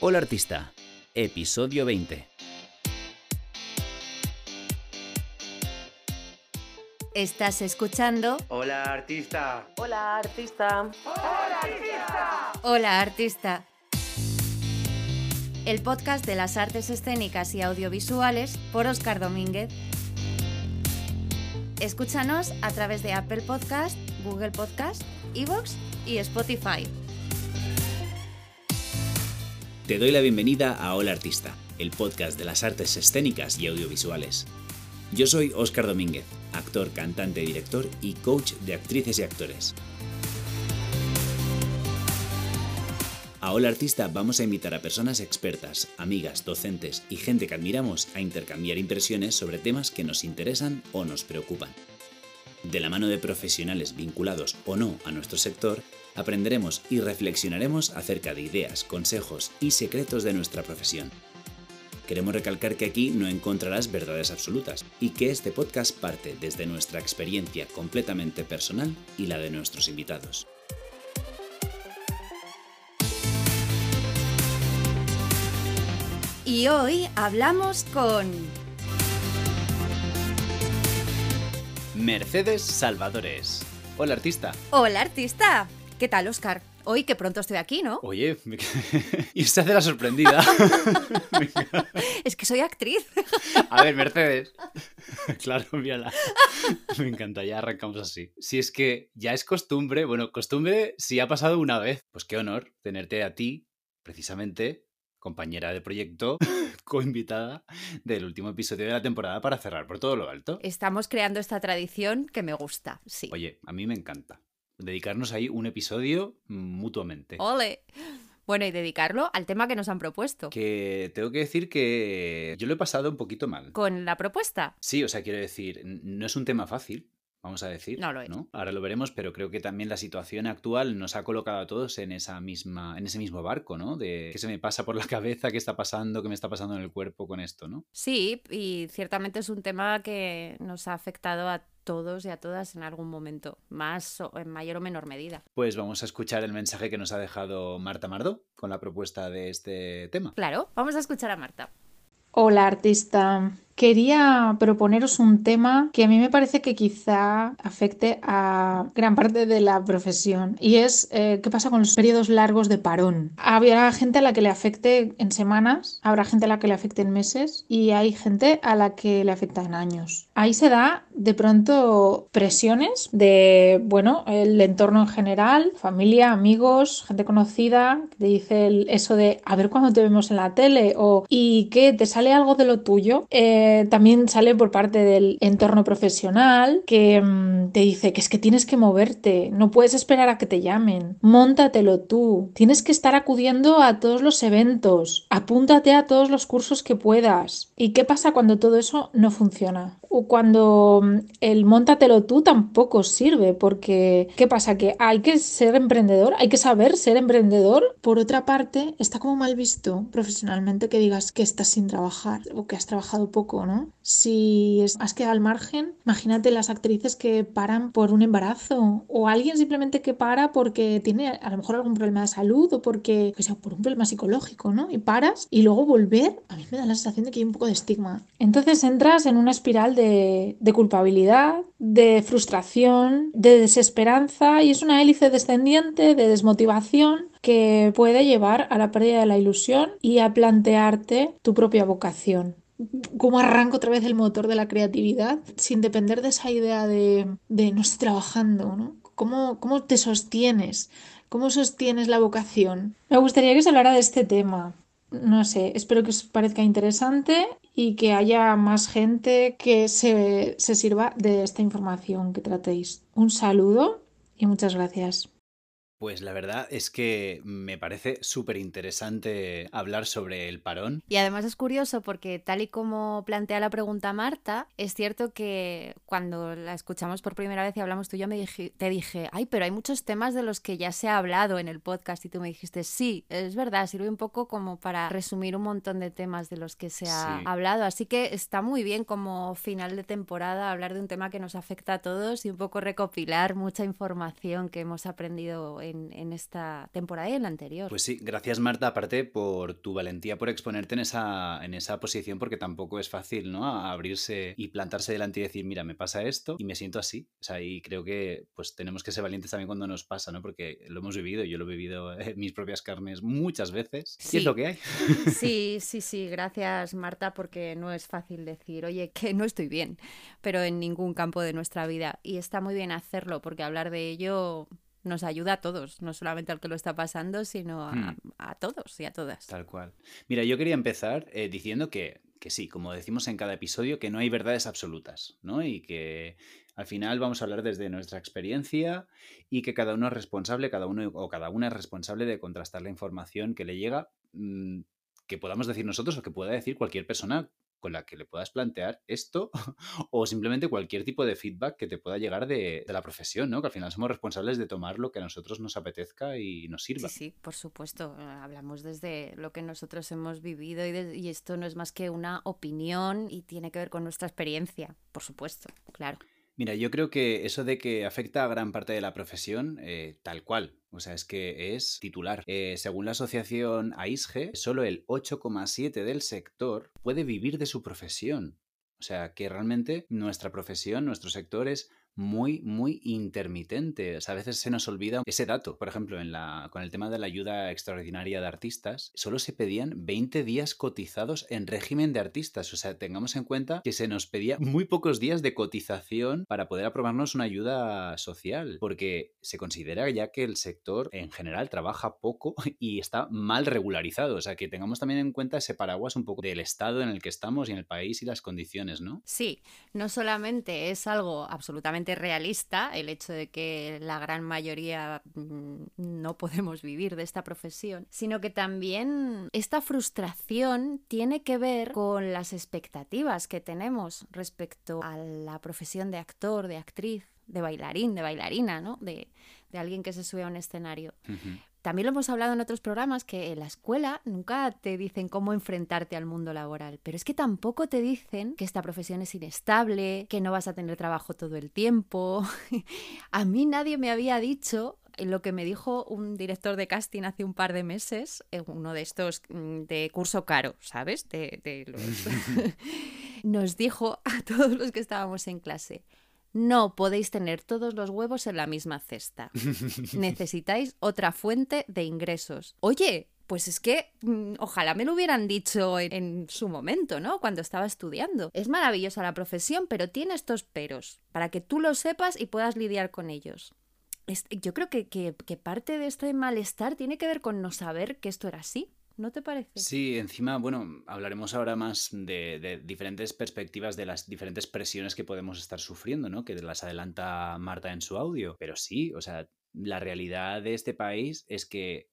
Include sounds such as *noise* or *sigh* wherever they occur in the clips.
Hola Artista, episodio 20. Estás escuchando Hola artista. Hola, artista. Hola Artista. El podcast de las artes escénicas y audiovisuales por Óscar Domínguez. Escúchanos a través de Apple Podcast, Google Podcast, Evox y Spotify. Te doy la bienvenida a Hola Artista, el podcast de las artes escénicas y audiovisuales. Yo soy Óscar Domínguez, actor, cantante, director y coach de actrices y actores. A Hola Artista vamos a invitar a personas expertas, amigas, docentes y gente que admiramos a intercambiar impresiones sobre temas que nos interesan o nos preocupan. De la mano de profesionales vinculados o no a nuestro sector, aprenderemos y reflexionaremos acerca de ideas, consejos y secretos de nuestra profesión. Queremos recalcar que aquí no encontrarás verdades absolutas y que este podcast parte desde nuestra experiencia completamente personal y la de nuestros invitados. Y hoy hablamos con Mercedes Salvadores. Hola artista. Hola Artista. ¿Qué tal, Óscar? Hoy que pronto estoy aquí, ¿no? Oye, *laughs* y se hace la sorprendida. *laughs* Es que soy actriz. A ver, Mercedes. *laughs* Claro, mírala. Me encanta, ya arrancamos así. Si es que ya es costumbre, bueno, costumbre si ha pasado una vez, pues qué honor tenerte a ti, precisamente, compañera de proyecto, coinvitada del último episodio de la temporada para cerrar por todo lo alto. Estamos creando esta tradición que me gusta, sí. Oye, a mí me encanta. Dedicarnos ahí un episodio mutuamente. ¡Ole! Bueno, y dedicarlo al tema que nos han propuesto. Que tengo que decir que yo lo he pasado un poquito mal. Con la propuesta. Sí, o sea, quiero decir, no es un tema fácil, vamos a decir. No lo es. Ahora lo veremos, pero creo que también la situación actual nos ha colocado a todos en esa misma, en ese mismo barco, ¿no? De qué se me pasa por la cabeza, qué está pasando, qué me está pasando en el cuerpo con esto, ¿no? Sí, y ciertamente es un tema que nos ha afectado a todos y a todas en algún momento, más o en mayor o menor medida. Pues vamos a escuchar el mensaje que nos ha dejado Marta Mardo con la propuesta de este tema. Claro, vamos a escuchar a Marta. Hola artista. Quería proponeros un tema que a mí me parece que quizá afecte a gran parte de la profesión y es eh, qué pasa con los periodos largos de parón. Habrá gente a la que le afecte en semanas, habrá gente a la que le afecte en meses y hay gente a la que le afecta en años. Ahí se da de pronto presiones de, bueno, el entorno en general, familia, amigos, gente conocida, que te dice eso de a ver cuándo te vemos en la tele o y que te sale algo de lo tuyo. Eh, también sale por parte del entorno profesional que mm, te dice que es que tienes que moverte, no puedes esperar a que te llamen, móntatelo tú, tienes que estar acudiendo a todos los eventos, apúntate a todos los cursos que puedas. ¿Y qué pasa cuando todo eso no funciona? O cuando mm, el móntatelo tú tampoco sirve, porque ¿qué pasa? Que hay que ser emprendedor, hay que saber ser emprendedor. Por otra parte, está como mal visto profesionalmente que digas que estás sin trabajar o que has trabajado poco, Si has quedado al margen, imagínate las actrices que paran por un embarazo o alguien simplemente que para porque tiene a lo mejor algún problema de salud o porque, que sea, por un problema psicológico, ¿no? Y paras y luego volver, a mí me da la sensación de que hay un poco de estigma. Entonces entras en una espiral de, de culpabilidad, de frustración, de desesperanza y es una hélice descendiente de desmotivación que puede llevar a la pérdida de la ilusión y a plantearte tu propia vocación. ¿Cómo arranco otra vez el motor de la creatividad sin depender de esa idea de, de no estoy trabajando, ¿no? ¿Cómo, cómo te sostienes? ¿Cómo sostienes la vocación? Me gustaría que se hablara de este tema. No sé, espero que os parezca interesante y que haya más gente que se, se sirva de esta información que tratéis. Un saludo y muchas gracias. Pues la verdad es que me parece súper interesante hablar sobre el parón. Y además es curioso porque tal y como plantea la pregunta Marta, es cierto que cuando la escuchamos por primera vez y hablamos tú y yo, me dije, te dije, ay, pero hay muchos temas de los que ya se ha hablado en el podcast y tú me dijiste, sí, es verdad, sirve un poco como para resumir un montón de temas de los que se ha Sí. hablado. Así que está muy bien como final de temporada hablar de un tema que nos afecta a todos y un poco recopilar mucha información que hemos aprendido en, en, esta temporada y en la anterior. Pues sí, gracias Marta, aparte por tu valentía por exponerte en esa, en esa posición, porque tampoco es fácil, ¿no? abrirse y plantarse delante y decir, mira, me pasa esto y me siento así. O sea, y creo que pues tenemos que ser valientes también cuando nos pasa, ¿no? Porque lo hemos vivido, yo lo he vivido *laughs* en mis propias carnes muchas veces. Sí. Y es lo que hay. Sí, sí, sí, gracias Marta, porque no es fácil decir, oye, que no estoy bien, pero en ningún campo de nuestra vida. Y está muy bien hacerlo, porque hablar de ello nos ayuda a todos, no solamente al que lo está pasando, sino a, hmm. todos y a todas. Tal cual. Mira, yo quería empezar eh, diciendo que, que sí, como decimos en cada episodio, que no hay verdades absolutas, ¿no? Y que al final vamos a hablar desde nuestra experiencia y que cada uno es responsable, cada uno o cada una es responsable de contrastar la información que le llega, mm, que podamos decir nosotros o que pueda decir cualquier persona con la que le puedas plantear esto *laughs* o simplemente cualquier tipo de feedback que te pueda llegar de, la profesión, ¿no? Que al final somos responsables de tomar lo que a nosotros nos apetezca y nos sirva. Sí, sí, por supuesto. Hablamos desde lo que nosotros hemos vivido y, y esto no es más que una opinión y tiene que ver con nuestra experiencia, por supuesto, claro. Mira, yo creo que eso de que afecta a gran parte de la profesión, eh, tal cual. O sea, es que es titular. Eh, según la asociación AISGE, solo el 8,7 del sector puede vivir de su profesión. O sea, que realmente nuestra profesión, nuestro sector es muy, muy intermitente. a veces se nos olvida ese dato. Por ejemplo, en la, con el tema de la ayuda extraordinaria de artistas, solo se pedían 20 días cotizados en régimen de artistas. O sea, tengamos en cuenta que se nos pedía muy pocos días de cotización para poder aprobarnos una ayuda social, porque se considera ya que el sector en general trabaja poco *laughs* y está mal regularizado. O sea, que tengamos también en cuenta ese paraguas un poco del estado en el que estamos y en el país y las condiciones, ¿no? Sí, no solamente es algo absolutamente realista el hecho de que la gran mayoría mm, no podemos vivir de esta profesión, sino que también esta frustración tiene que ver con las expectativas que tenemos respecto a la profesión de actor, de actriz, de bailarín, de bailarina, ¿no? De, de alguien que se sube a un escenario. También lo hemos hablado en otros programas que en la escuela nunca te dicen cómo enfrentarte al mundo laboral, pero es que tampoco te dicen que esta profesión es inestable, que no vas a tener trabajo todo el tiempo. *laughs* a mí nadie me había dicho lo que me dijo un director de casting hace un par de meses, uno de estos mm, de curso caro, ¿sabes? De, *laughs* *laughs* Nos dijo a todos los que estábamos en clase, no podéis tener todos los huevos en la misma cesta. *laughs* Necesitáis otra fuente de ingresos. Oye, pues es que mm, ojalá me lo hubieran dicho en, su momento, ¿no? Cuando estaba estudiando. Es maravillosa la profesión, pero tiene estos peros, para que tú lo sepas y puedas lidiar con ellos. yo creo que, que parte de este malestar tiene que ver con no saber que esto era así. ¿No te parece? Sí, encima, bueno, hablaremos ahora más de, diferentes perspectivas de las diferentes presiones que podemos estar sufriendo, ¿no? Que las adelanta Marta en su audio. Pero sí, o sea, la realidad de este país es que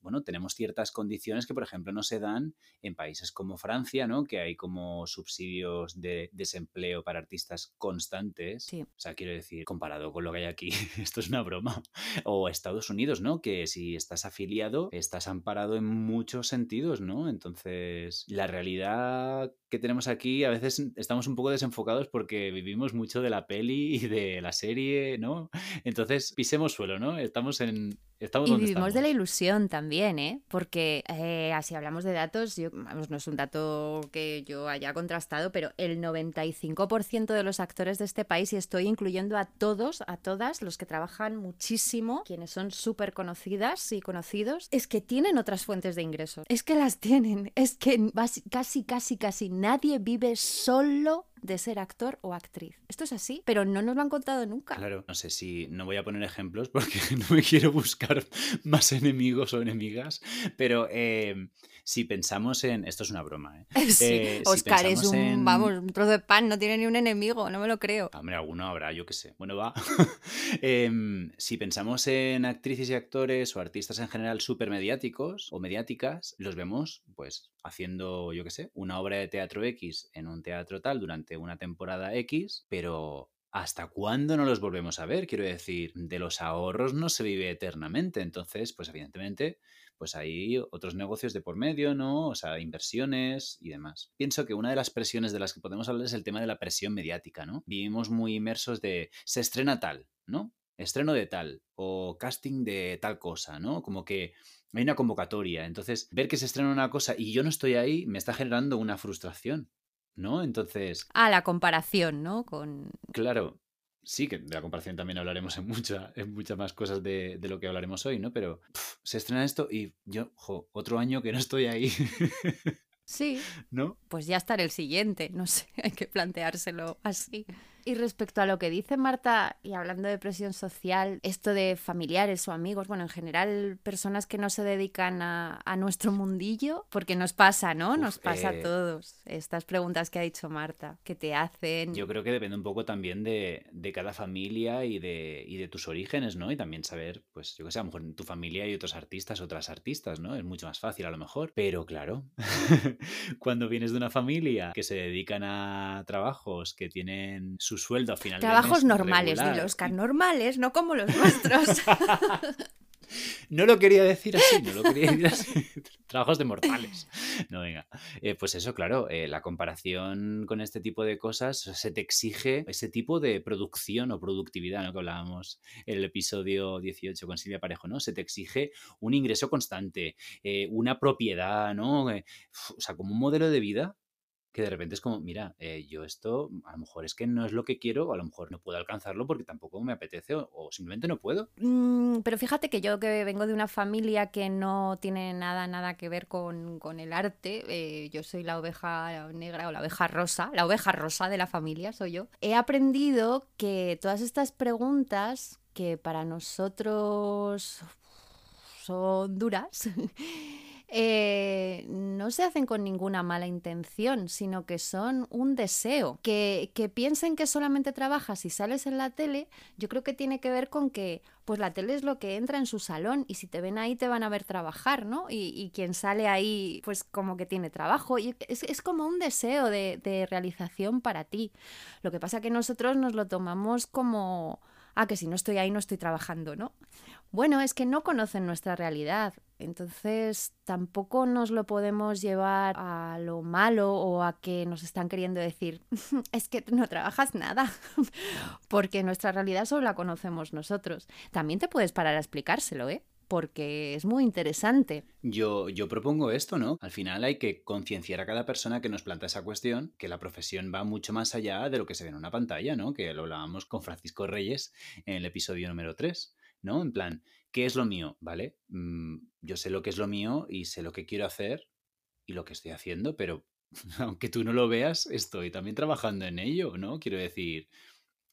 bueno, tenemos ciertas condiciones que, por ejemplo, no se dan en países como Francia, ¿no? Que hay como subsidios de desempleo para artistas constantes. O sea, quiero decir, comparado con lo que hay aquí, *laughs* esto es una broma. O Estados Unidos, ¿no? Que si estás afiliado, estás amparado en muchos sentidos, ¿no? Entonces, la realidad que tenemos aquí, a veces estamos un poco desenfocados porque vivimos mucho de la peli y de la serie, ¿no? Entonces, pisemos suelo, ¿no? Estamos en, y vivimos de la ilusión también, ¿eh? Porque eh, así hablamos de datos, yo, vamos, no es un dato que yo haya contrastado, pero el 95% de los actores de este país, y estoy incluyendo a todos, a todas, los que trabajan muchísimo, quienes son súper conocidas y conocidos, es que tienen otras fuentes de ingresos. Es que las tienen. Es que casi, casi, casi nadie vive solo de ser actor o actriz. Esto es así, pero no nos lo han contado nunca. Claro, no sé si no voy a poner ejemplos porque *laughs* no me quiero buscar *laughs* más enemigos o enemigas, pero eh, si pensamos en. Esto es una broma, ¿eh? *laughs* eh Oscar es un, vamos, un trozo de pan, no tiene ni un enemigo, no me lo creo. Hombre, alguno habrá, yo qué sé. Bueno, va. *laughs* Em, si pensamos en actrices y actores o artistas en general súper mediáticos o mediáticas, los vemos, pues, haciendo, yo qué sé, una obra de teatro X en un teatro tal durante una temporada X, pero ¿hasta cuándo no los volvemos a ver? Quiero decir, de los ahorros no se vive eternamente. Entonces, pues evidentemente, pues hay otros negocios de por medio, ¿no? O sea, inversiones y demás. Pienso que una de las presiones de las que podemos hablar es el tema de la presión mediática, ¿no? Vivimos muy inmersos de se estrena tal, ¿no? estreno de tal o casting de tal cosa, ¿no? Como que hay una convocatoria. Entonces, ver que se estrena una cosa y yo no estoy ahí me está generando una frustración, ¿no? Entonces... Ah, la comparación, ¿no? Con... Claro, sí, que de la comparación también hablaremos en, mucha, en muchas más cosas de, lo que hablaremos hoy, ¿no? Pero se estrena esto y yo, jo, otro año que no estoy ahí. Sí. *laughs* ¿No? Pues ya estará el siguiente, no sé, *laughs* hay que planteárselo así. Y respecto a lo que dice Marta, y hablando de presión social, esto de familiares o amigos, bueno, en general personas que no se dedican a, nuestro mundillo, porque nos pasa, ¿no? Nos pasa a eh, todos. Estas preguntas que ha dicho Marta, que te hacen. Yo creo que depende un poco también de, cada familia y de, y de tus orígenes, ¿no? Y también saber, pues yo que sé, a lo mejor en tu familia hay otros artistas, otras artistas, ¿no? Es mucho más fácil a lo mejor. Pero claro, *laughs* cuando vienes de una familia que se dedican a trabajos que tienen su sueldo a final Trabajos de mes normales, regular. los Oscar, normales, no como los nuestros. *laughs* No lo quería decir así, no lo quería decir así. *laughs* Trabajos de mortales. No, venga. Eh, pues eso, claro, eh, la comparación con este tipo de cosas se te exige ese tipo de producción o productividad, ¿no? Que hablábamos en el episodio 18 con Silvia Parejo, ¿no? Se te exige un ingreso constante, eh, una propiedad, ¿no? o sea, como un modelo de vida que de repente es como, mira, eh, yo esto a lo mejor es que no es lo que quiero, o a lo mejor no puedo alcanzarlo porque tampoco me apetece o, simplemente no puedo. Mm, pero fíjate que yo que vengo de una familia que no tiene nada, nada que ver con, el arte, eh, yo soy la oveja negra o la oveja rosa, la oveja rosa de la familia soy yo, he aprendido que todas estas preguntas que para nosotros son duras, *laughs* Eh, no se hacen con ninguna mala intención, sino que son un deseo. Que, piensen que solamente trabajas y sales en la tele, yo creo que tiene que ver con que pues la tele es lo que entra en su salón y si te ven ahí te van a ver trabajar, ¿no? Y, quien sale ahí pues como que tiene trabajo y es, es como un deseo de, de, realización para ti. Lo que pasa que nosotros nos lo tomamos como, ah, que si no estoy ahí no estoy trabajando, ¿no? Bueno, es que no conocen nuestra realidad, entonces tampoco nos lo podemos llevar a lo malo o a que nos están queriendo decir, *laughs* es que no trabajas nada, *laughs* porque nuestra realidad solo la conocemos nosotros. También te puedes parar a explicárselo, ¿eh? porque es muy interesante. Yo, yo propongo esto, ¿no? Al final hay que concienciar a cada persona que nos planta esa cuestión, que la profesión va mucho más allá de lo que se ve en una pantalla, ¿no? Que lo hablábamos con Francisco Reyes en el episodio número 3. ¿No? En plan, ¿qué es lo mío? ¿Vale? Mm, yo sé lo que es lo mío y sé lo que quiero hacer y lo que estoy haciendo, pero *laughs* aunque tú no lo veas, estoy también trabajando en ello, ¿no? Quiero decir,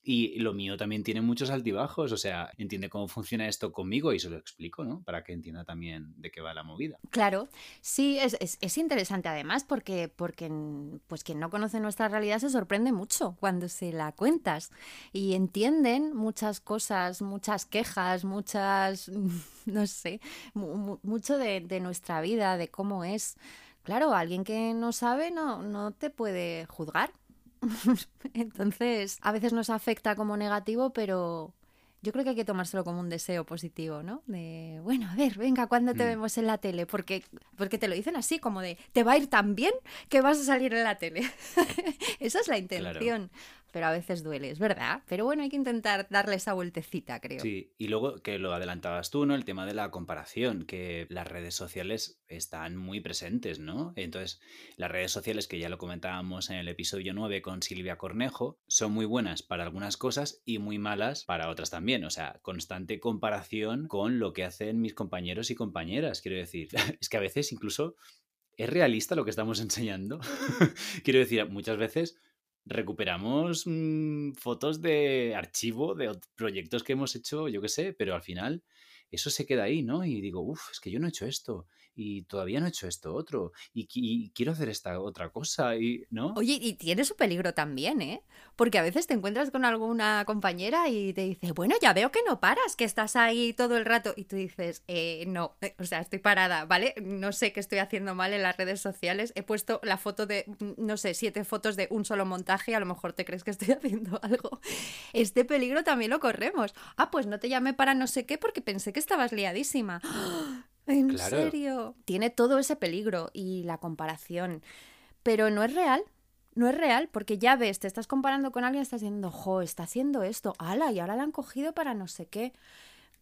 y lo mío también tiene muchos altibajos, o sea, entiende cómo funciona esto conmigo y se lo explico, ¿no? Para que entienda también de qué va la movida. Claro, sí, es, es, interesante además porque, porque pues quien no conoce nuestra realidad se sorprende mucho cuando se la cuentas y entienden muchas cosas, muchas quejas, muchas, *laughs* no sé, mucho de, de nuestra vida, de cómo es. Claro, alguien que no sabe no, no te puede juzgar *laughs* Entonces, a veces nos afecta como negativo, pero yo creo que hay que tomárselo como un deseo positivo, ¿no? De, bueno, a ver, venga, ¿cuándo te mm. vemos en la tele? Porque, porque te lo dicen así, como de, te va a ir tan bien que vas a salir en la tele. *laughs* Esa es la intención pero a veces duele, es verdad. Pero bueno, hay que intentar darle esa vueltecita, creo. Sí, y luego que lo adelantabas tú, ¿no? El tema de la comparación, que las redes sociales están muy presentes, ¿no? Entonces, las redes sociales, que ya lo comentábamos en el episodio 9 con Silvia Cornejo, son muy buenas para algunas cosas y muy malas para otras también. O sea, constante comparación con lo que hacen mis compañeros y compañeras, quiero decir. *laughs* es que a veces incluso... ¿Es realista lo que estamos enseñando? *laughs* quiero decir, muchas veces recuperamos mm, fotos de archivo de proyectos que hemos hecho, yo qué sé, pero al final eso se queda ahí, ¿no? Y digo, uff, es que yo no he hecho esto y todavía no he hecho esto otro y, quiero hacer esta otra cosa y no oye y tiene su peligro también eh porque a veces te encuentras con alguna compañera y te dice bueno ya veo que no paras que estás ahí todo el rato y tú dices eh, no eh, o sea estoy parada vale no sé qué estoy haciendo mal en las redes sociales he puesto la foto de mm, no sé siete fotos de un solo montaje a lo mejor te crees que estoy *laughs* haciendo algo este peligro también lo corremos. Ah pues no te llamé para no sé qué porque pensé que estabas liadísima ¿En serio? Tiene todo ese peligro y la comparación. Pero no es real. no es real, porque ya ves, te estás comparando con alguien, estás diciendo, jo, está haciendo esto, ala, y ahora la han cogido para no sé qué.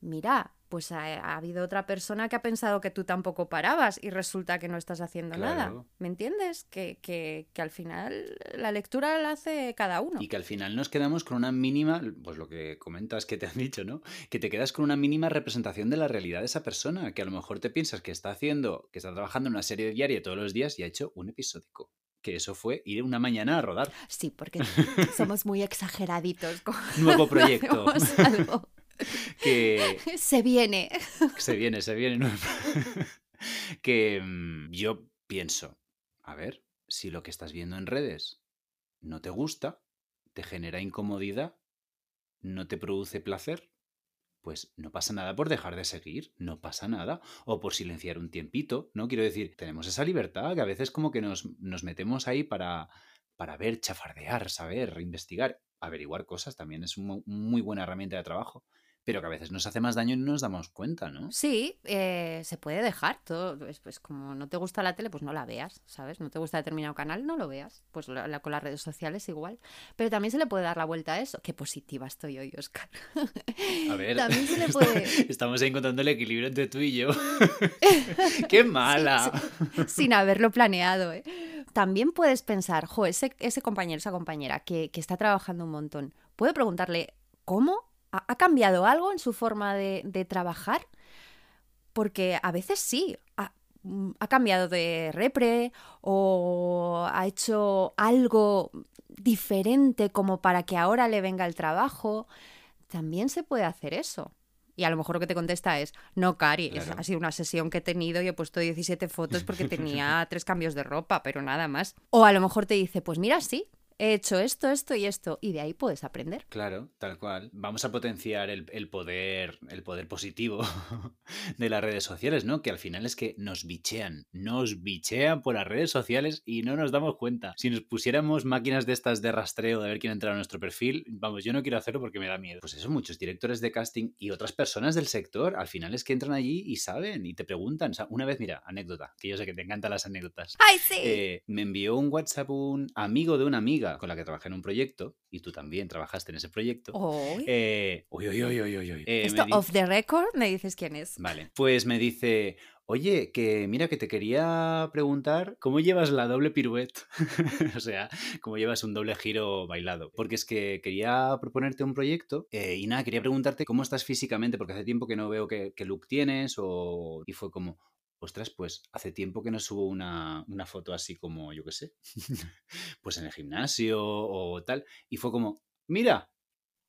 Mira, pues ha, habido otra persona que ha pensado que tú tampoco parabas y resulta que no estás haciendo nada. ¿Me entiendes? Que, que, que, al final la lectura la hace cada uno. Y que al final nos quedamos con una mínima, pues lo que comentas que te han dicho, ¿no? Que te quedas con una mínima representación de la realidad de esa persona, que a lo mejor te piensas que está haciendo, que está trabajando en una serie diaria todos los días y ha hecho un episódico que eso fue ir una mañana a rodar. Sí, porque *laughs* somos muy exageraditos. Nuevo *laughs* proyecto. *laughs* que se viene. Se viene, se viene. *laughs* que mm, yo pienso, a ver, si lo que estás viendo en redes no te gusta, te genera incomodidad, no te produce placer, pues no pasa nada por dejar de seguir, no pasa nada, o por silenciar un tiempito, ¿no? Quiero decir, tenemos esa libertad que a veces como que nos, nos metemos ahí para, para ver, chafardear, saber, investigar, averiguar cosas, también es una muy buena herramienta de trabajo, pero que a veces nos hace más daño y no nos damos cuenta, ¿no? Sí, eh, se puede dejar todo. Pues, pues, como no te gusta la tele, pues no la veas, ¿sabes? No te gusta determinado canal, no lo veas. Pues la, con las redes sociales igual. Pero también se le puede dar la vuelta a eso. Qué positiva estoy hoy, Oscar. A ver, también se le *laughs* puede... estamos encontrando el equilibrio entre tú y yo. *laughs* *laughs* ¡Qué mala! sin haberlo planeado, ¿eh? También puedes pensar, jo, ese, ese compañero, esa compañera que, que está trabajando un montón, puede preguntarle, ¿cómo? ¿Ha cambiado algo en su forma de, trabajar? Porque a veces sí, mm, ha, cambiado de repre o ha hecho algo diferente como para que ahora le venga el trabajo. También se puede hacer eso. Y a lo mejor lo que te contesta es, no, Cari, ha sido una sesión que he tenido y he puesto 17 fotos porque *laughs* tenía tres cambios de ropa, pero nada más. O a lo mejor te dice, pues mira, sí, he hecho esto, esto y esto, y de ahí puedes aprender. Claro, tal cual. Vamos a potenciar el, poder, el poder positivo *laughs* de las redes sociales, ¿no? Que al final es que nos bichean, nos bichean por las redes sociales y no nos damos cuenta. Si nos pusiéramos máquinas de estas de rastreo de ver quién ha entrado a nuestro perfil, vamos, yo no quiero hacerlo porque me da miedo. Pues eso, muchos directores de casting y otras personas del sector, al final es que entran allí y saben y te preguntan. O sea, una vez, mira, anécdota, que yo sé que te encantan las anécdotas. ¡Ay, sí! Eh, me envió un WhatsApp un amigo de una amiga con la que trabajé en un proyecto, y tú también trabajaste en ese proyecto. Eh, uy, uy, uy, uy, uy, eh, Esto off the record, me dices quién es. Vale, pues me dice, oye, que mira, que te quería preguntar cómo llevas la doble pirueta, *laughs* o sea, cómo llevas un doble giro bailado. Porque es que quería proponerte un proyecto eh, y nada, quería preguntarte cómo estás físicamente, porque hace tiempo que no veo qué, qué look tienes, o... y fue como, Ostras, pues hace tiempo que no subo una, foto así como, yo qué sé, *laughs* pues en el gimnasio o tal. Y fue como, mira,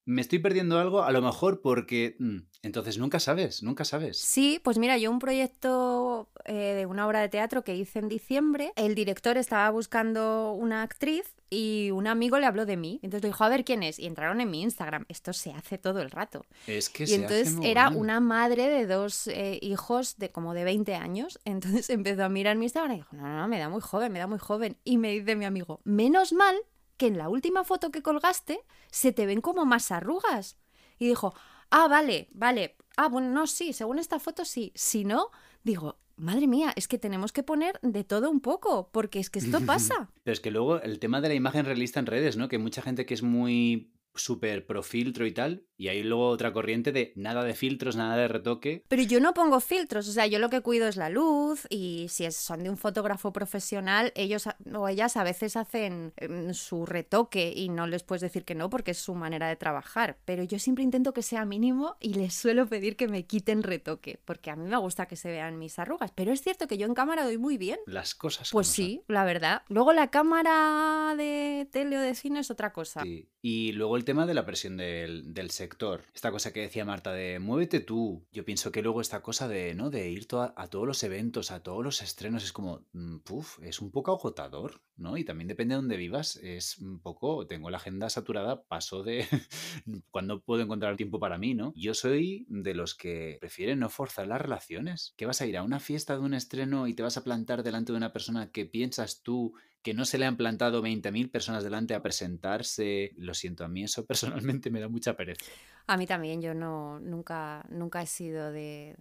me estoy perdiendo algo, a lo mejor porque... Mm, entonces nunca sabes, nunca sabes. Sí, pues mira, yo un proyecto eh, de una obra de teatro que hice en diciembre, el director estaba buscando una actriz y un amigo le habló de mí. Entonces le dijo, a ver quién es. Y entraron en mi Instagram. Esto se hace todo el rato. Es que y entonces era una madre de dos eh, hijos de como de 20 años. *laughs* Entonces empezó a mirar mi Instagram y dijo, no, no, me da muy joven, me da muy joven. Y me dice mi amigo, menos mal que en la última foto que colgaste se te ven como más arrugas. Y dijo, ah, vale, vale. Ah, bueno, no, sí, según esta foto sí. Si no, digo, madre mía, es que tenemos que poner de todo un poco, porque es que esto *laughs* pasa. Pero es que luego el tema de la imagen realista en redes, ¿no? Que mucha gente que es muy súper pro filtro y tal, y hay luego otra corriente de nada de filtros, nada de retoque. Pero yo no pongo filtros, o sea, yo lo que cuido es la luz y si son de un fotógrafo profesional, ellos o ellas a veces hacen em, su retoque y no les puedes decir que no porque es su manera de trabajar, pero yo siempre intento que sea mínimo y les suelo pedir que me quiten retoque, porque a mí me gusta que se vean mis arrugas, pero es cierto que yo en cámara doy muy bien. Las cosas. Pues sí, la verdad. Luego la cámara de tele o de cine es otra cosa. Sí. Y luego el tema de la presión del, sector. Esta cosa que decía Marta de muévete tú. Yo pienso que luego esta cosa de, ¿no? De ir a todos los eventos, a todos los estrenos, es como, mm, puf, es un poco agotador, ¿no? Y también depende de dónde vivas, es un poco, tengo la agenda saturada, paso de *laughs* cuando puedo encontrar tiempo para mí, ¿no? Yo soy de los que prefieren no forzar las relaciones. ¿Qué vas a ir a una fiesta de un estreno y te vas a plantar delante de una persona que piensas tú que no se le han plantado 20.000 personas delante a presentarse. Lo siento, a mí eso *laughs* personalmente me da mucha pereza. A mí también, yo no, nunca, nunca he sido de,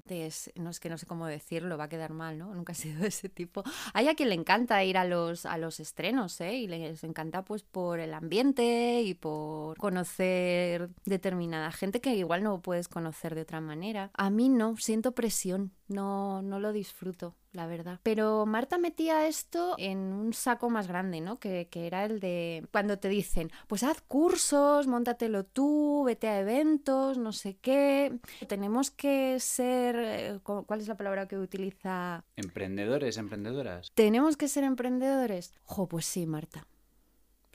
no es que no sé cómo decirlo, va a quedar mal, ¿no? Nunca he sido de ese tipo. Hay a quien le encanta ir a los, a los estrenos, ¿eh? Y les encanta pues por el ambiente y por conocer determinada gente que igual no puedes conocer de otra manera. A mí no, siento presión, no, no lo disfruto la verdad. Pero Marta metía esto en un saco más grande, ¿no? Que, era el de cuando te dicen, pues haz cursos, móntatelo tú, vete a eventos, no sé qué. Tenemos que ser, eh, ¿cuál es la palabra que utiliza? Emprendedores, emprendedoras. Tenemos que ser emprendedores. Jo, pues sí, Marta.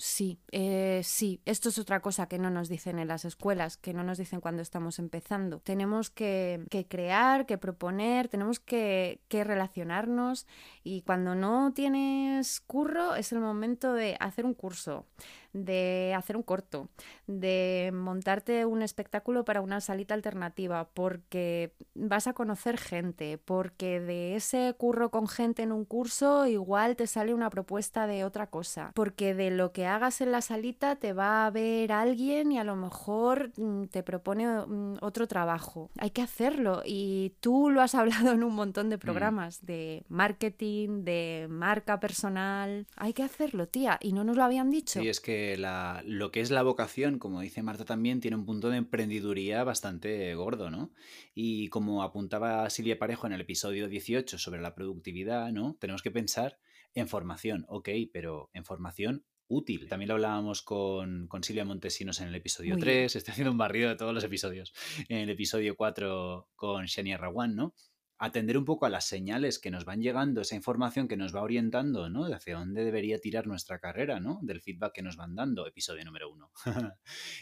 Sí, eh, sí, esto es otra cosa que no nos dicen en las escuelas, que no nos dicen cuando estamos empezando. Tenemos que, crear, que proponer, tenemos que, que, relacionarnos y cuando no tienes curro es el momento de hacer un curso, de hacer un corto, de montarte un espectáculo para una salita alternativa, porque vas a conocer gente, porque de ese curro con gente en un curso igual te sale una propuesta de otra cosa, porque de lo que hagas en la salita te va a ver alguien y a lo mejor mm, te propone mm, otro trabajo. Hay que hacerlo y tú lo has *laughs* hablado en un montón de mm. programas de marketing, de marca personal. Hay que hacerlo, tía, y no nos lo habían dicho. Sí, es que lo que es la vocación, como dice Marta también, tiene un punto de emprendiduría bastante gordo, ¿no? Y como apuntaba Silvia Parejo en el episodio 18 sobre la productividad, ¿no? Tenemos que pensar en formación, ok, pero en formación útil. También lo hablábamos con, Silvia Montesinos en el episodio 3, estoy haciendo un barrido de todos los episodios, en el episodio 4 con Shania Rawan, ¿no? atender un poco a las señales que nos van llegando, esa información que nos va orientando, ¿no? De hacia dónde debería tirar nuestra carrera, ¿no? Del feedback que nos van dando, episodio número uno. *laughs*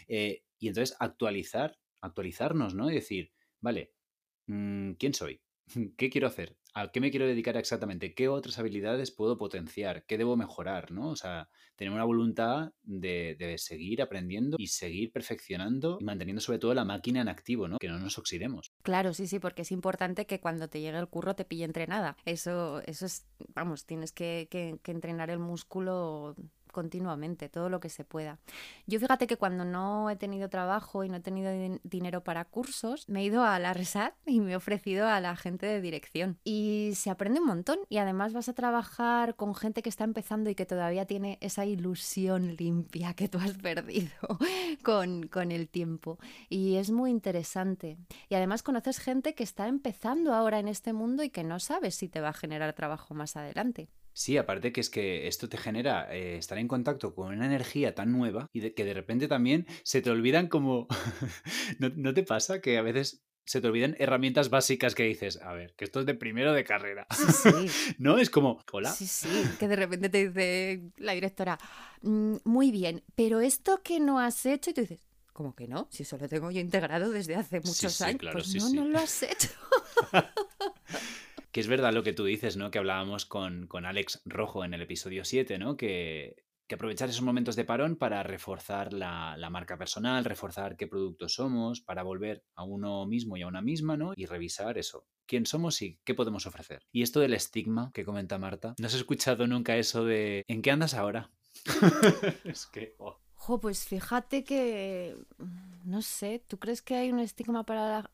Eh, y entonces actualizar, actualizarnos, ¿no? Y decir, vale, mm, ¿quién soy? *laughs* ¿Qué quiero hacer? ¿A qué me quiero dedicar exactamente? ¿Qué otras habilidades puedo potenciar? ¿Qué debo mejorar? ¿no? O sea, tener una voluntad de, seguir aprendiendo y seguir perfeccionando y manteniendo sobre todo la máquina en activo, ¿no? Que no nos oxidemos. Claro, sí, sí, porque es importante que cuando te llegue el curro te pille entrenada. Eso, eso es, vamos, tienes que, que entrenar el músculo continuamente, todo lo que se pueda. Yo fíjate que cuando no he tenido trabajo y no he tenido dinero para cursos, me he ido a la RESAT y me he ofrecido a la gente de dirección. Y se aprende un montón y además vas a trabajar con gente que está empezando y que todavía tiene esa ilusión limpia que tú has perdido *laughs* con, con el tiempo. Y es muy interesante. Y además conoces gente que está empezando ahora en este mundo y que no sabes si te va a generar trabajo más adelante. Sí, aparte que es que esto te genera eh, estar en contacto con una energía tan nueva y de, que de repente también se te olvidan como... *laughs* ¿No, te pasa que a veces se te olvidan herramientas básicas que dices, a ver, que esto es de primero de carrera. Sí, *laughs* ¿No? Es como, hola. Sí, sí, que de repente te dice la directora, mm, muy bien, pero esto que no has hecho, y tú dices, ¿cómo que no? Si eso lo tengo yo integrado desde hace muchos años. pues no, no lo has hecho. *laughs* Que es verdad lo que tú dices, ¿no? Que hablábamos con, Alex Rojo en el episodio 7, ¿no? Que, aprovechar esos momentos de parón para reforzar la, marca personal, reforzar qué productos somos, para volver a uno mismo y a una misma, ¿no? Y revisar eso. ¿Quién somos y qué podemos ofrecer? Y esto del estigma que comenta Marta, ¿no has escuchado nunca eso de ¿en qué andas ahora? *laughs* es que... Oh. pues fíjate que, no sé, ¿tú crees que hay un estigma para la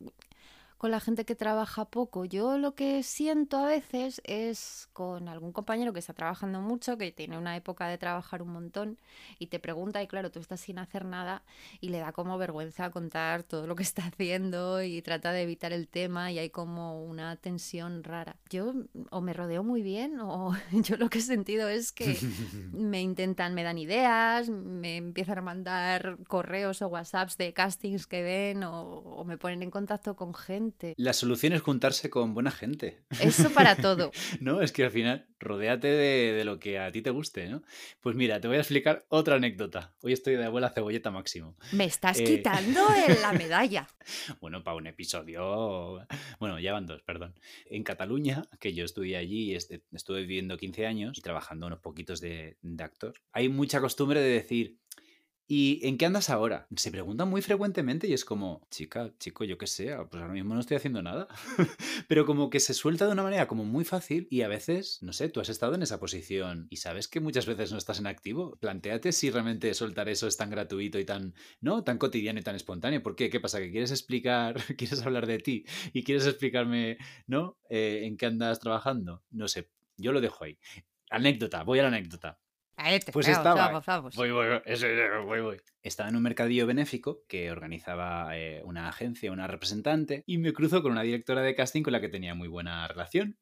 con la gente que trabaja poco. Yo lo que siento a veces es con algún compañero que está trabajando mucho, que tiene una época de trabajar un montón y te pregunta y claro, tú estás sin hacer nada y le da como vergüenza contar todo lo que está haciendo y trata de evitar el tema y hay como una tensión rara. Yo o me rodeo muy bien o *laughs* yo lo que he sentido es que *laughs* me intentan, me dan ideas, me empiezan a mandar correos o WhatsApps de castings que ven o, o me ponen en contacto con gente la solución es juntarse con buena gente. Eso para todo. *laughs* no, es que al final rodéate de, lo que a ti te guste, ¿no? Pues mira, te voy a explicar otra anécdota. Hoy estoy de abuela cebolleta máximo. Me estás eh, quitando *laughs* la medalla. *laughs* bueno, para un episodio... Bueno, ya van dos, perdón. En Cataluña, que yo estudié allí, este, estuve viviendo 15 años y trabajando unos poquitos de, de actor, hay mucha costumbre de decir ¿Y en qué andas ahora? Se preguntan muy frecuentemente y es como, chica, chico, yo qué sé, ah, pues ahora mismo no estoy haciendo nada. *laughs* Pero como que se suelta de una manera como muy fácil y a veces, no sé, tú has estado en esa posición y sabes que muchas veces no estás en activo. Plantéate si realmente soltar eso es tan gratuito y tan, ¿no? Tan cotidiano y tan espontáneo. ¿Por qué? ¿Qué pasa? ¿Que quieres explicar, *laughs* quieres hablar de ti y quieres explicarme, ¿no? Eh, ¿En qué andas trabajando? No sé, yo lo dejo ahí. Anécdota, voy a la anécdota pues estaba. Voy, voy, voy, voy, Estaba en un mercadillo benéfico que organizaba eh, una agencia, una representante, y me cruzo con una directora de casting con la que tenía muy buena relación.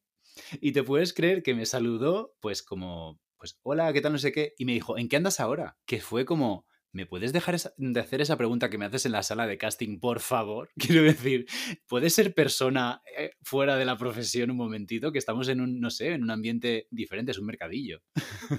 Y te puedes creer que me saludó, pues como, pues hola, ¿qué tal? No sé qué. Y me dijo, ¿en qué andas ahora? Que fue como, ¿Me puedes dejar de hacer esa pregunta que me haces en la sala de casting, por favor? *laughs* Quiero decir, ¿puedes ser persona eh, fuera de la profesión un momentito? Que estamos en un, no sé, en un ambiente diferente, es un mercadillo.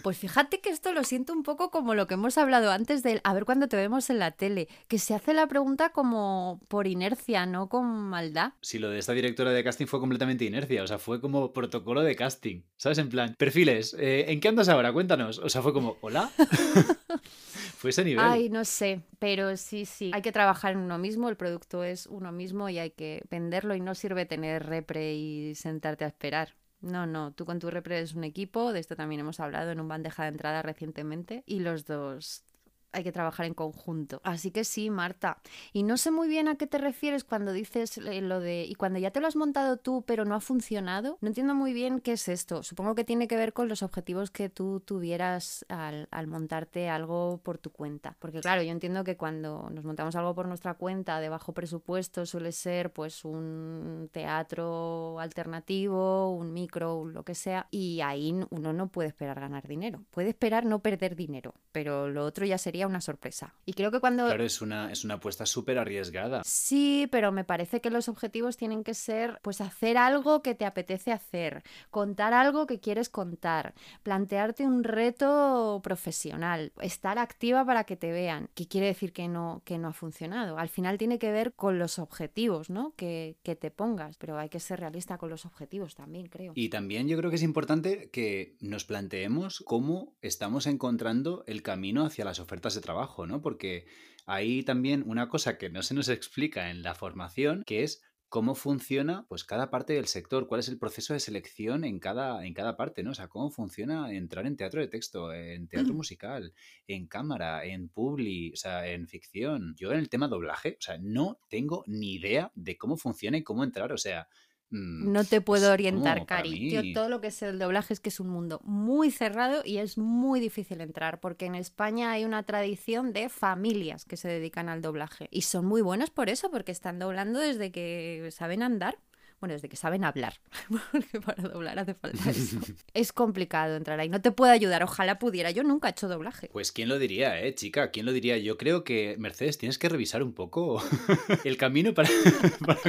Pues fíjate que esto lo siento un poco como lo que hemos hablado antes de a ver cuando te vemos en la tele, que se hace la pregunta como por inercia, no con maldad. Sí, lo de esta directora de casting fue completamente inercia, o sea, fue como protocolo de casting, ¿sabes? En plan, perfiles, eh, ¿en qué andas ahora? Cuéntanos. O sea, fue como, ¿hola? *laughs* fue ese nivel. Ay, no sé, pero sí, sí. Hay que trabajar en uno mismo, el producto es uno mismo y hay que venderlo y no sirve tener repre y sentarte a esperar. No, no, tú con tu repre eres un equipo, de esto también hemos hablado en un bandeja de entrada recientemente, y los dos hay que trabajar en conjunto. Así que sí, Marta. Y no sé muy bien a qué te refieres cuando dices lo de... Y cuando ya te lo has montado tú, pero no ha funcionado, no entiendo muy bien qué es esto. Supongo que tiene que ver con los objetivos que tú tuvieras al, montarte algo por tu cuenta. Porque claro, yo entiendo que cuando nos montamos algo por nuestra cuenta de bajo presupuesto suele ser pues un teatro alternativo, un micro, lo que sea. Y ahí uno no puede esperar ganar dinero. Puede esperar no perder dinero, pero lo otro ya sería una sorpresa. Y creo que cuando... Claro, es una, es una apuesta súper arriesgada. Sí, pero me parece que los objetivos tienen que ser, pues, hacer algo que te apetece hacer, contar algo que quieres contar, plantearte un reto profesional, estar activa para que te vean, que quiere decir que no, que no ha funcionado. Al final tiene que ver con los objetivos, ¿no? Que, que te pongas, pero hay que ser realista con los objetivos también, creo. Y también yo creo que es importante que nos planteemos cómo estamos encontrando el camino hacia las ofertas de trabajo, ¿no? Porque hay también una cosa que no se nos explica en la formación, que es cómo funciona pues cada parte del sector, cuál es el proceso de selección en cada, en cada parte, ¿no? O sea, cómo funciona entrar en teatro de texto, en teatro musical, en cámara, en publi, o sea, en ficción. Yo en el tema doblaje, o sea, no tengo ni idea de cómo funciona y cómo entrar, o sea, no te puedo orientar, Cari. todo lo que es el doblaje es que es un mundo muy cerrado y es muy difícil entrar, porque en España hay una tradición de familias que se dedican al doblaje. Y son muy buenas por eso, porque están doblando desde que saben andar. Bueno, desde que saben hablar, *laughs* porque para doblar hace falta eso. *laughs* es complicado entrar ahí, no te puedo ayudar, ojalá pudiera, yo nunca he hecho doblaje. Pues quién lo diría, eh, chica, quién lo diría. Yo creo que, Mercedes, tienes que revisar un poco *laughs* el camino para, para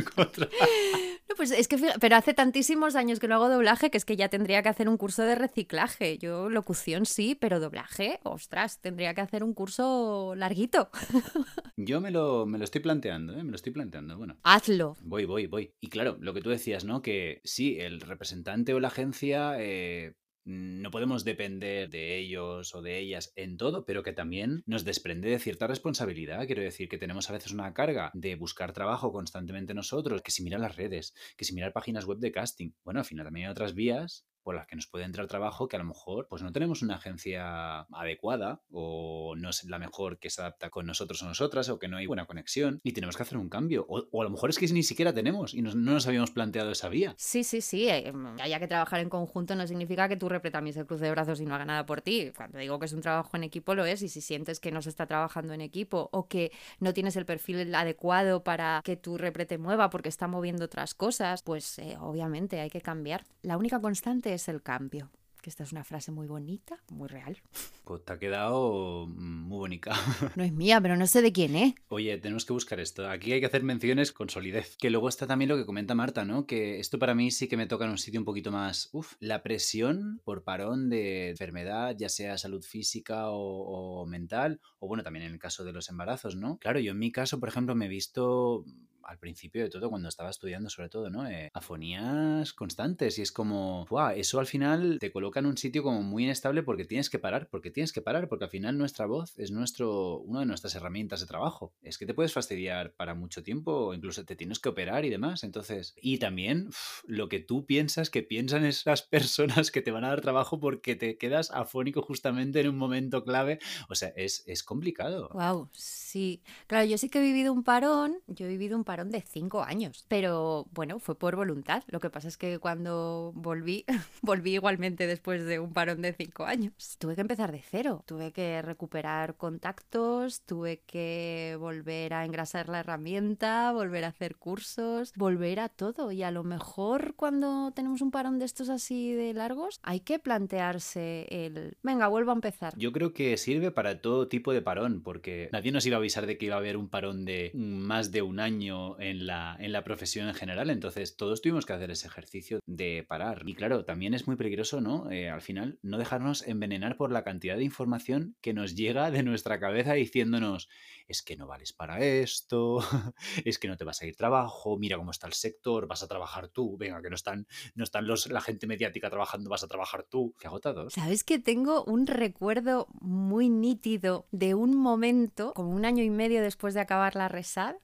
pues es que, pero hace tantísimos años que no hago doblaje que es que ya tendría que hacer un curso de reciclaje. Yo locución sí, pero doblaje, ostras, tendría que hacer un curso larguito. *laughs* Yo me lo, me lo estoy planteando, ¿eh? me lo estoy planteando. Bueno, hazlo. Voy, voy, voy. Y claro, lo que tú decías, ¿no? Que sí, el representante o la agencia eh, no podemos depender de ellos o de ellas en todo, pero que también nos desprende de cierta responsabilidad. Quiero decir que tenemos a veces una carga de buscar trabajo constantemente nosotros, que si mirar las redes, que si mirar páginas web de casting. Bueno, al final también hay otras vías por las que nos puede entrar trabajo que a lo mejor pues no tenemos una agencia adecuada o no es la mejor que se adapta con nosotros o nosotras o que no hay buena conexión y tenemos que hacer un cambio. O, a lo mejor es que ni siquiera tenemos y no nos habíamos planteado esa vía. Sí, sí, sí. Eh, mm, haya que trabajar en conjunto no significa que tú repre también se cruce de brazos y no haga nada por ti. Cuando digo que es un trabajo en equipo lo es y si sientes que no se está trabajando en equipo o que no tienes el perfil adecuado para que tu repre te mueva porque está moviendo otras cosas, pues eh, obviamente hay que cambiar. La única constante es el cambio. Que esta es una frase muy bonita, muy real. Pues te ha quedado muy bonita. *laughs* No es mía, pero no sé de quién es. Oye, tenemos que buscar esto. Aquí hay que hacer menciones con solidez. Que luego está también lo que comenta Marta, ¿no? Que esto para mí sí que me toca en un sitio un poquito más. Uf, la presión por parón de enfermedad, ya sea salud física o, o mental, o bueno, también en el caso de los embarazos, ¿no? Claro, yo en mi caso, por ejemplo, me he visto al principio de todo, cuando estaba estudiando sobre todo, ¿no? Eh, afonías constantes y es como, ¡buah! Eso al final te coloca en un sitio como muy inestable porque tienes que parar, porque tienes que parar, porque al final nuestra voz es nuestro, una de nuestras herramientas de trabajo. Es que te puedes fastidiar para mucho tiempo incluso te tienes que operar y demás. Entonces, y también lo que tú piensas que piensan esas *laughs* personas que te van a dar trabajo porque te quedas afónico justamente en un momento clave. O sea, es, es complicado. Wow, sí. Claro, yo sí que he vivido un parón, yo he vivido un parón de cinco años, pero bueno, fue por voluntad. Lo que pasa es que cuando volví, *laughs* volví igualmente después de un parón de cinco años. Tuve que empezar de cero, tuve que recuperar contactos, tuve que volver a engrasar la herramienta, volver a hacer cursos, volver a todo. Y a lo mejor cuando tenemos un parón de estos así de largos, hay que plantearse el, venga, vuelvo a empezar. Yo creo que sirve para todo tipo de parón, porque nadie nos iba a avisar de que iba a haber un parón de más de un año en la, en la profesión en general, entonces todos tuvimos que hacer ese ejercicio de parar. Y claro, también es muy peligroso, ¿no? Eh, al final, no dejarnos envenenar por la cantidad de información que nos llega de nuestra cabeza diciéndonos, es que no vales para esto, *laughs* es que no te vas a ir trabajo, mira cómo está el sector, vas a trabajar tú, venga, que no están, no están los, la gente mediática trabajando, vas a trabajar tú. Qué agotados. ¿Sabes que tengo un recuerdo muy nítido de un momento, como un año y medio después de acabar la resad?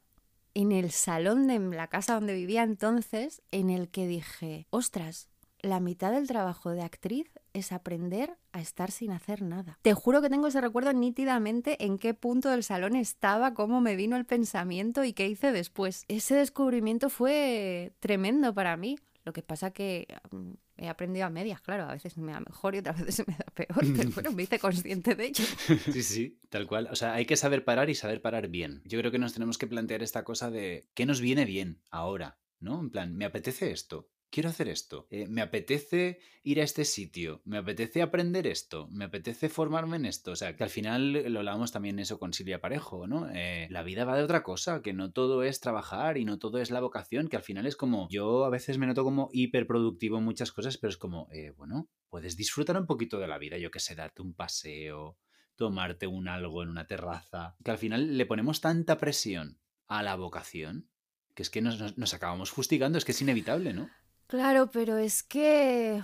En el salón de la casa donde vivía entonces, en el que dije, ostras, la mitad del trabajo de actriz es aprender a estar sin hacer nada. Te juro que tengo ese recuerdo nítidamente en qué punto del salón estaba, cómo me vino el pensamiento y qué hice después. Ese descubrimiento fue tremendo para mí. Lo que pasa que mm, he aprendido a medias, claro, a veces me da mejor y otras *laughs* veces me da peor, pero bueno, me hice consciente de ello. *laughs* Sí, sí, tal cual. O sea, hay que saber parar y saber parar bien. Yo creo que nos tenemos que plantear esta cosa de qué nos viene bien ahora, ¿no? En plan, ¿me apetece esto? Quiero hacer esto, eh, me apetece ir a este sitio, me apetece aprender esto, me apetece formarme en esto. O sea, que al final lo hablamos también eso con Silvia Parejo, ¿no? Eh, la vida va de otra cosa, que no todo es trabajar y no todo es la vocación, que al final es como, yo a veces me noto como hiperproductivo en muchas cosas, pero es como, eh, bueno, puedes disfrutar un poquito de la vida, yo que sé, darte un paseo, tomarte un algo en una terraza, que al final le ponemos tanta presión a la vocación que es que nos, nos acabamos fustigando, es que es inevitable, ¿no? Claro, pero es que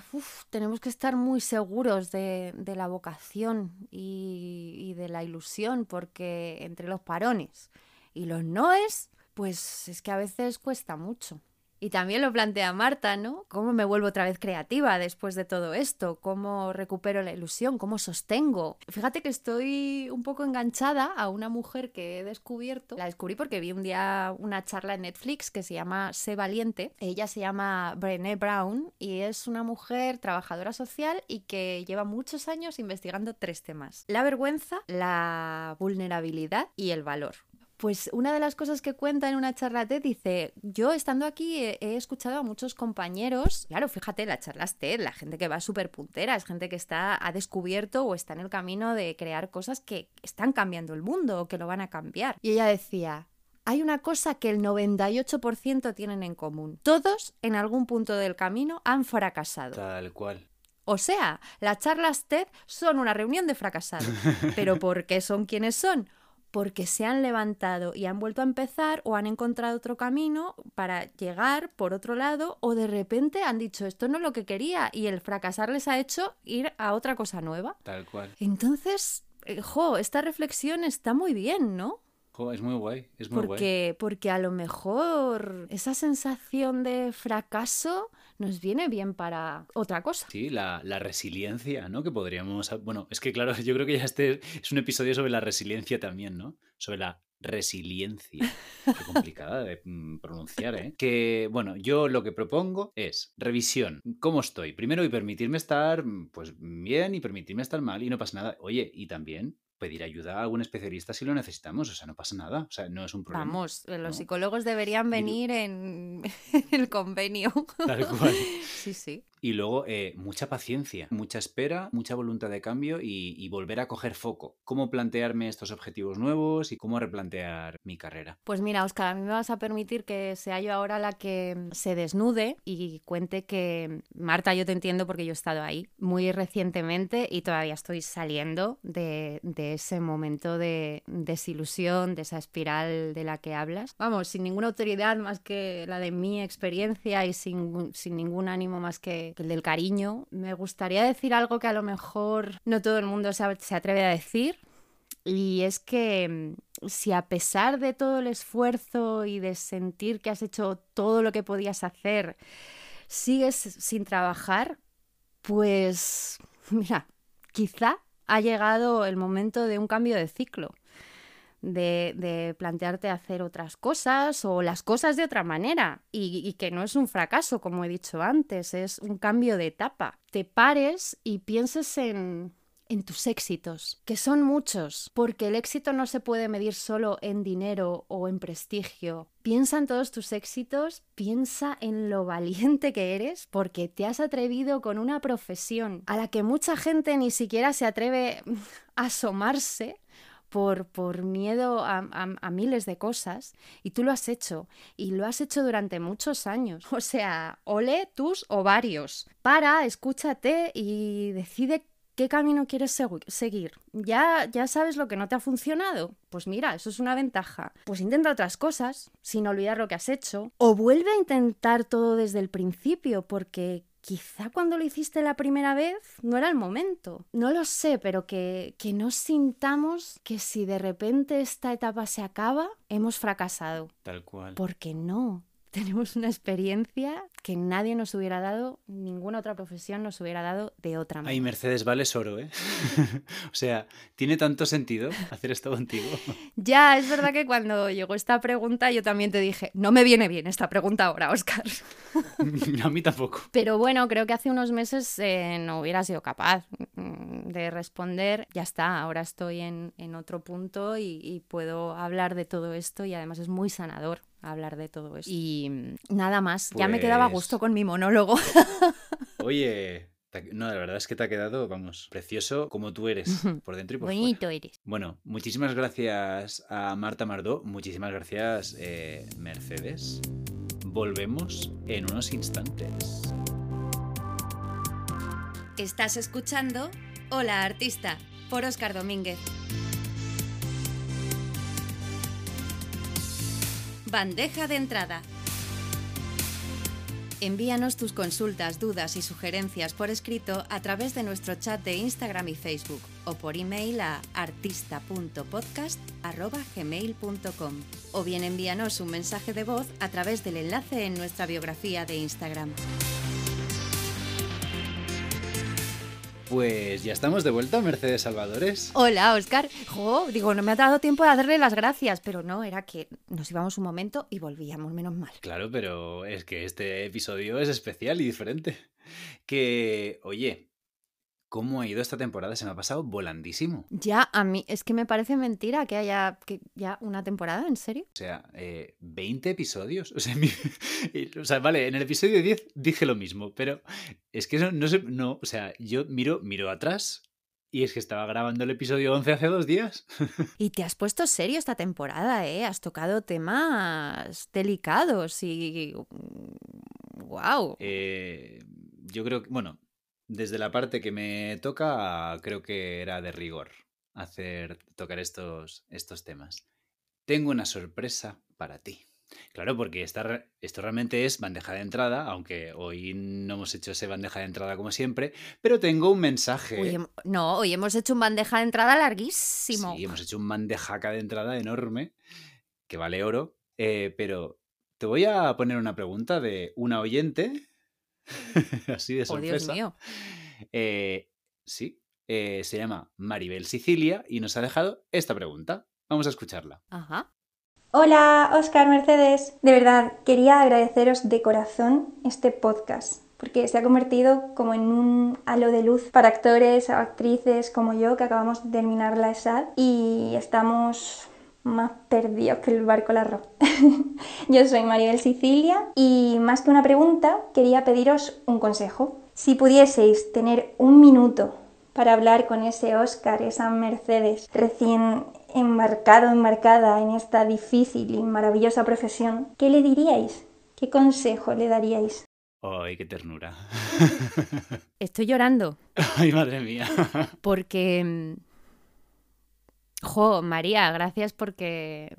tenemos que estar muy seguros de, la vocación y, y, de la ilusión, porque entre los parones y los noes, pues es que a veces cuesta mucho. Y también lo plantea Marta, ¿no? ¿Cómo me vuelvo otra vez creativa después de todo esto? ¿Cómo recupero la ilusión? ¿Cómo sostengo? Fíjate que estoy un poco enganchada a una mujer que he descubierto. La descubrí porque vi un día una charla en Netflix que se llama Sé Valiente. Ella se llama Brené Brown y es una mujer trabajadora social y que lleva muchos años investigando tres temas. La vergüenza, la vulnerabilidad y el valor. Pues una de las cosas que cuenta en una charla TED dice, yo estando aquí he, escuchado a muchos compañeros, claro, fíjate, las charlas TED, la gente que va súper puntera, es gente que está, ha descubierto o está en el camino de crear cosas que están cambiando el mundo o que lo van a cambiar. Y ella decía, hay una cosa que el 98% tienen en común. Todos en algún punto del camino han fracasado. Tal cual. O sea, las charlas TED son una reunión de fracasados. *laughs* ¿Pero por qué son quienes son? Porque se han levantado y han vuelto a empezar o han encontrado otro camino para llegar por otro lado o de repente han dicho esto no es lo que quería y el fracasar les ha hecho ir a otra cosa nueva. Tal cual. Entonces, eh, jo, esta reflexión está muy bien, ¿no? Jo, es muy guay, es muy porque, guay. Porque a lo mejor esa sensación de fracaso nos viene bien para otra cosa. Sí, la, resiliencia, ¿no? Que podríamos... Bueno, es que claro, *laughs* yo creo que ya este es un episodio sobre la resiliencia también, ¿no? Sobre la resiliencia. *laughs* Qué complicada de mm, pronunciar, ¿eh? Que, bueno, yo lo que propongo es revisión. ¿Cómo estoy? Primero, y permitirme estar, pues, bien y permitirme estar mal y no pasa nada. Oye, y también pedir ayuda a algún especialista si lo necesitamos, o sea, no pasa nada, o sea, no es un problema. Vamos, eh, los psicólogos deberían venir *laughs* en, el convenio. Tal cual. Sí, sí. Y luego, eh, mucha paciencia, mucha espera, mucha voluntad de cambio y, y, volver a coger foco. ¿Cómo plantearme estos objetivos nuevos y cómo replantear mi carrera? Pues mira, Oscar, a mí me vas a permitir que sea yo ahora la que se desnude y cuente que, Marta, yo te entiendo porque yo he estado ahí muy recientemente y todavía estoy saliendo de, de ese momento de desilusión, de esa espiral de la que hablas. Vamos, sin ninguna autoridad más que la de mi experiencia y sin, sin ningún ánimo más que, el del cariño, me gustaría decir algo que a lo mejor no todo el mundo se, atreve a decir. Y es que mm, si a pesar de todo el esfuerzo y de sentir que has hecho todo lo que podías hacer, sigues sin trabajar, pues *laughs* mira, quizá ha llegado el momento de un cambio de ciclo de, plantearte hacer otras cosas o las cosas de otra manera y, y, que no es un fracaso, como he dicho antes, es un cambio de etapa. Te pares y pienses en, en tus éxitos, que son muchos, porque el éxito no se puede medir solo en dinero o en prestigio. Piensa en todos tus éxitos, piensa en lo valiente que eres, porque te has atrevido con una profesión a la que mucha gente ni siquiera se atreve a asomarse por, por miedo a, a, miles de cosas y tú lo has hecho y lo has hecho durante muchos años. *laughs* O sea, ole tus ovarios. Para, escúchate y decide qué camino quieres seguir. ¿Ya, ya sabes lo que no te ha funcionado. Pues mira, eso es una ventaja. Pues intenta otras cosas, sin olvidar lo que has hecho. O vuelve a intentar todo desde el principio, porque quizá cuando lo hiciste la primera vez no era el momento. No lo sé, pero que, que no sintamos que si de repente esta etapa se acaba, hemos fracasado. Tal cual. Porque no. *laughs* Tenemos una experiencia que nadie nos hubiera dado, ninguna otra profesión nos hubiera dado de otra manera. Ay, Mercedes, vale oro, ¿eh? *laughs* o sea, tiene tanto sentido hacer esto contigo. *laughs* ya, es verdad que cuando llegó esta pregunta yo también te dije, no me viene bien esta pregunta ahora, Oscar. A mí tampoco. Pero bueno, creo que hace unos meses eh, no hubiera sido capaz mm, de responder. Ya está, ahora estoy en, en otro punto y, y puedo hablar de todo esto y además es muy sanador hablar de todo eso. Y mm, nada más, ya me quedaba gusto con mi monólogo. *laughs* Oye, no, la verdad es que te ha quedado, vamos, precioso como tú eres, por dentro y por Bonito eres. Bueno, muchísimas gracias a Marta Mardó, muchísimas gracias eh, Mercedes. Volvemos en unos instantes. Estás escuchando Hola Artista por Oscar Domínguez. Bandeja de entrada. Envíanos tus consultas, dudas y sugerencias por escrito a través de nuestro chat de Instagram y Facebook o por email a artista.podcast.gmail.com o bien envíanos un mensaje de voz a través del enlace en nuestra biografía de Instagram. Pues ya estamos de vuelta, Mercedes Salvadores. Hola, Oscar. Jo, digo, no me ha dado tiempo de darle las gracias, pero no, era que nos íbamos un momento y volvíamos, menos mal. Claro, pero es que este episodio es especial y diferente. Que, oye, cómo ha ido esta temporada. Se me ha pasado volandísimo. Ya, a mí es que me parece mentira que haya que ya una temporada, ¿en serio? O sea, 20 eh, episodios. O sea, *laughs* o sea, vale, en el episodio 10 dije lo mismo, pero es que no, no sé, no, o sea, yo miro, miro atrás y es que estaba grabando el episodio 11 hace dos días. *laughs* Y te has puesto serio esta temporada, ¿eh? Has tocado temas delicados y... ¡Wow! Eh, yo creo que, bueno, desde la parte que me toca, creo que era de rigor hacer tocar estos, estos temas. Tengo una sorpresa para ti. Claro, porque esta, esto realmente es bandeja de entrada, aunque hoy no hemos hecho ese bandeja de entrada como siempre, pero tengo un mensaje. no, hoy hemos hecho un bandeja de entrada larguísimo. Sí, hemos hecho un bandejaca de entrada enorme, que vale oro, eh, pero te voy a poner una pregunta de una oyente *laughs* Así de sorpresa. Oh, Dios mío. Eh, sí, eh, se llama Maribel Sicilia y nos ha dejado esta pregunta. Vamos a escucharla. Ajá. Hola, Oscar Mercedes. De verdad, quería agradeceros de corazón este podcast, porque se ha convertido como en un halo de luz para actores, actrices como yo, que acabamos de terminar la ESAD y estamos más perdido que el barco la arroz. *laughs* Yo soy Maribel Sicilia y más que una pregunta quería pediros un consejo. Si pudieseis tener un minuto para hablar con ese Oscar, esa Mercedes recién embarcado, embarcada en esta difícil y maravillosa profesión, ¿qué le diríais? ¿Qué consejo le daríais? ¡Ay, qué ternura! Estoy llorando. *laughs* ¡Ay, madre mía! Porque... Jo, María, gracias porque...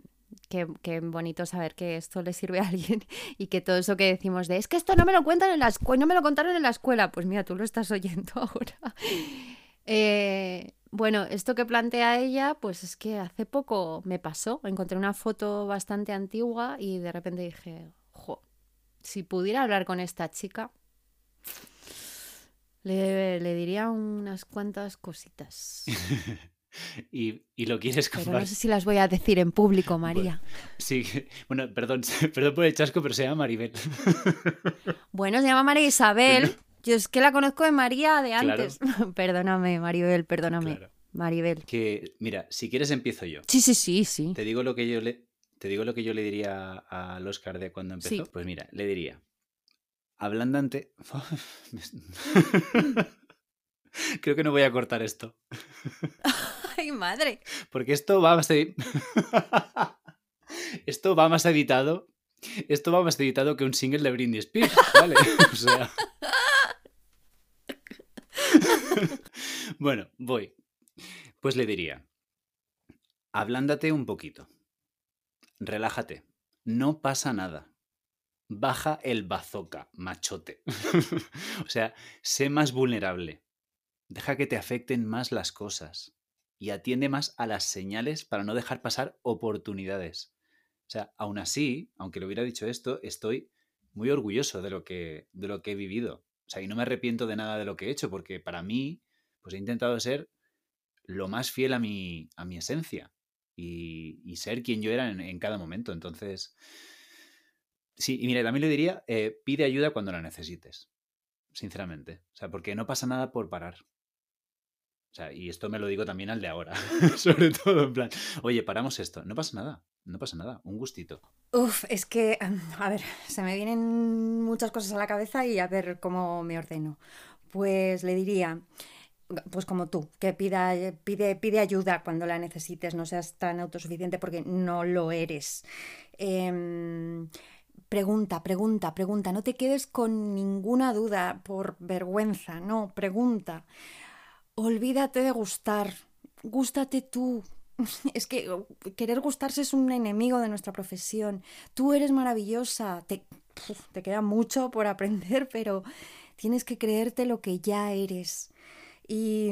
Qué, qué bonito saber que esto le sirve a alguien *laughs* y que todo eso que decimos de es que esto no me lo cuentan en la no me lo contaron en la escuela, pues mira, tú lo estás oyendo *laughs* ahora. Eh, bueno, esto que plantea ella, pues es que hace poco me pasó. Encontré una foto bastante antigua y de repente dije, jo, si pudiera hablar con esta chica, le, le diría unas cuantas cositas. *laughs* y, y lo quieres Pero no sé si las voy a decir en público, María. Sí, *laughs* bueno, perdón, *laughs* perdón por el chasco, pero se llama Maribel. *laughs* Bueno, se llama María Isabel. Yo es que la conozco de María de Claro. antes. perdóname, Maribel, perdóname. Claro. Maribel. Que, mira, si quieres empiezo yo. Sí, sí, sí, sí. Te digo lo que yo le, te digo lo que yo le diría al Oscar de cuando empezó. Sí. Pues mira, le diría, ablandante. Creo que no voy a cortar esto. Ay, madre. Porque esto va más *laughs* Esto va más editado. Esto va más editado que un single de Britney Spears, ¿vale? *laughs* O sea. *laughs* Bueno, voy. Pues le diría. Ablándate un poquito. Relájate. No pasa nada. Baja el bazooka, machote. o sea, sé más vulnerable. Deja que te afecten más las cosas y atiende más a las señales para no dejar pasar oportunidades. O sea, aún así, aunque le hubiera dicho esto, estoy muy orgulloso de lo que, de lo que he vivido. O sea, y no me arrepiento de nada de lo que he hecho, porque para mí, pues he intentado ser lo más fiel a mi, a mi esencia y, ser quien yo era en, en cada momento. Entonces, sí, y mira, también le diría, eh, pide ayuda cuando la necesites, sinceramente. O sea, porque no pasa nada por parar. O sea, y esto me lo digo también al de ahora, *laughs* sobre todo en plan, oye, paramos esto, no pasa nada, no pasa nada, un gustito. Uf, es que, a ver, se me vienen muchas cosas a la cabeza y a ver cómo me ordeno. Pues le diría, pues como tú, que pida, pide, pide ayuda cuando la necesites, no seas tan autosuficiente porque no lo eres. Em, pregunta, pregunta, pregunta, no te quedes con ninguna duda por vergüenza, no, pregunta. Olvídate de gustar, gústate tú. *laughs* Es que uh, querer gustarse es un enemigo de nuestra profesión. Tú eres maravillosa, te, te queda mucho por aprender, pero tienes que creerte lo que ya eres. Y,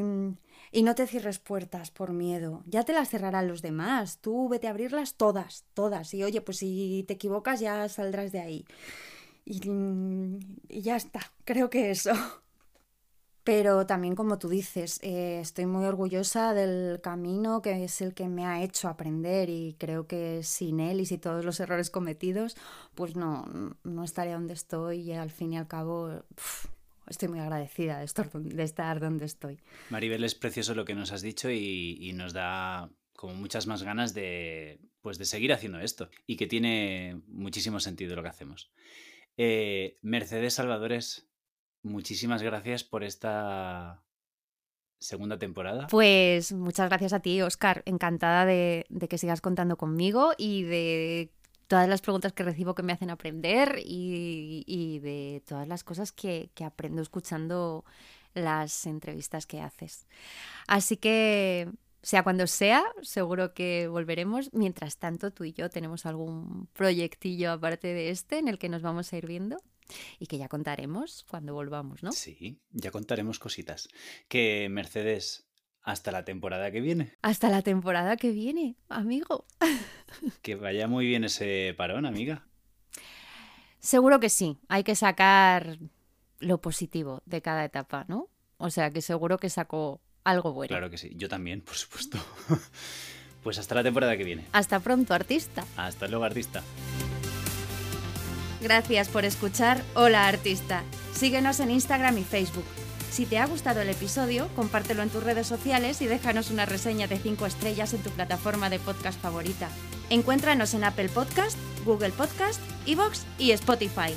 y no te cierres puertas por miedo. Ya te las cerrarán los demás. Tú vete a abrirlas todas, todas. Y oye, pues si te equivocas ya saldrás de ahí. Y, y ya está. Creo que eso. *laughs* Pero también, como tú dices, eh, estoy muy orgullosa del camino que es el que me ha hecho aprender y creo que sin él y sin todos los errores cometidos, pues no, no estaría donde estoy y al fin y al cabo estoy muy agradecida de estar, de estar donde estoy. Maribel, es precioso lo que nos has dicho y, y nos da como muchas más ganas de, pues, de seguir haciendo esto y que tiene muchísimo sentido lo que hacemos. Eh, Mercedes Salvadores, muchísimas gracias por esta segunda temporada. Pues muchas gracias a ti, Oscar. Encantada de, que sigas contando conmigo y de todas las preguntas que recibo que me hacen aprender y, y de todas las cosas que, que aprendo escuchando las entrevistas que haces. Así que, sea cuando sea, seguro que volveremos. Mientras tanto, tú y yo tenemos algún proyectillo aparte de este en el que nos vamos a ir viendo y que ya contaremos cuando volvamos, ¿no? Sí, ya contaremos cositas. Que Mercedes, hasta la temporada que viene. Hasta la temporada que viene, amigo. *laughs* Que vaya muy bien ese parón, amiga. Seguro que sí, hay que sacar lo positivo de cada etapa, ¿no? O sea que seguro que sacó algo bueno. Claro que sí, yo también, por supuesto. *laughs* Pues hasta la temporada que viene. Hasta pronto, artista. Hasta luego, artista. Gracias por escuchar Hola Artista. Síguenos en Instagram y Facebook. Si te ha gustado el episodio, compártelo en tus redes sociales y déjanos una reseña de 5 estrellas en tu plataforma de podcast favorita. Encuéntranos en Apple Podcast, Google Podcast, Evox y Spotify.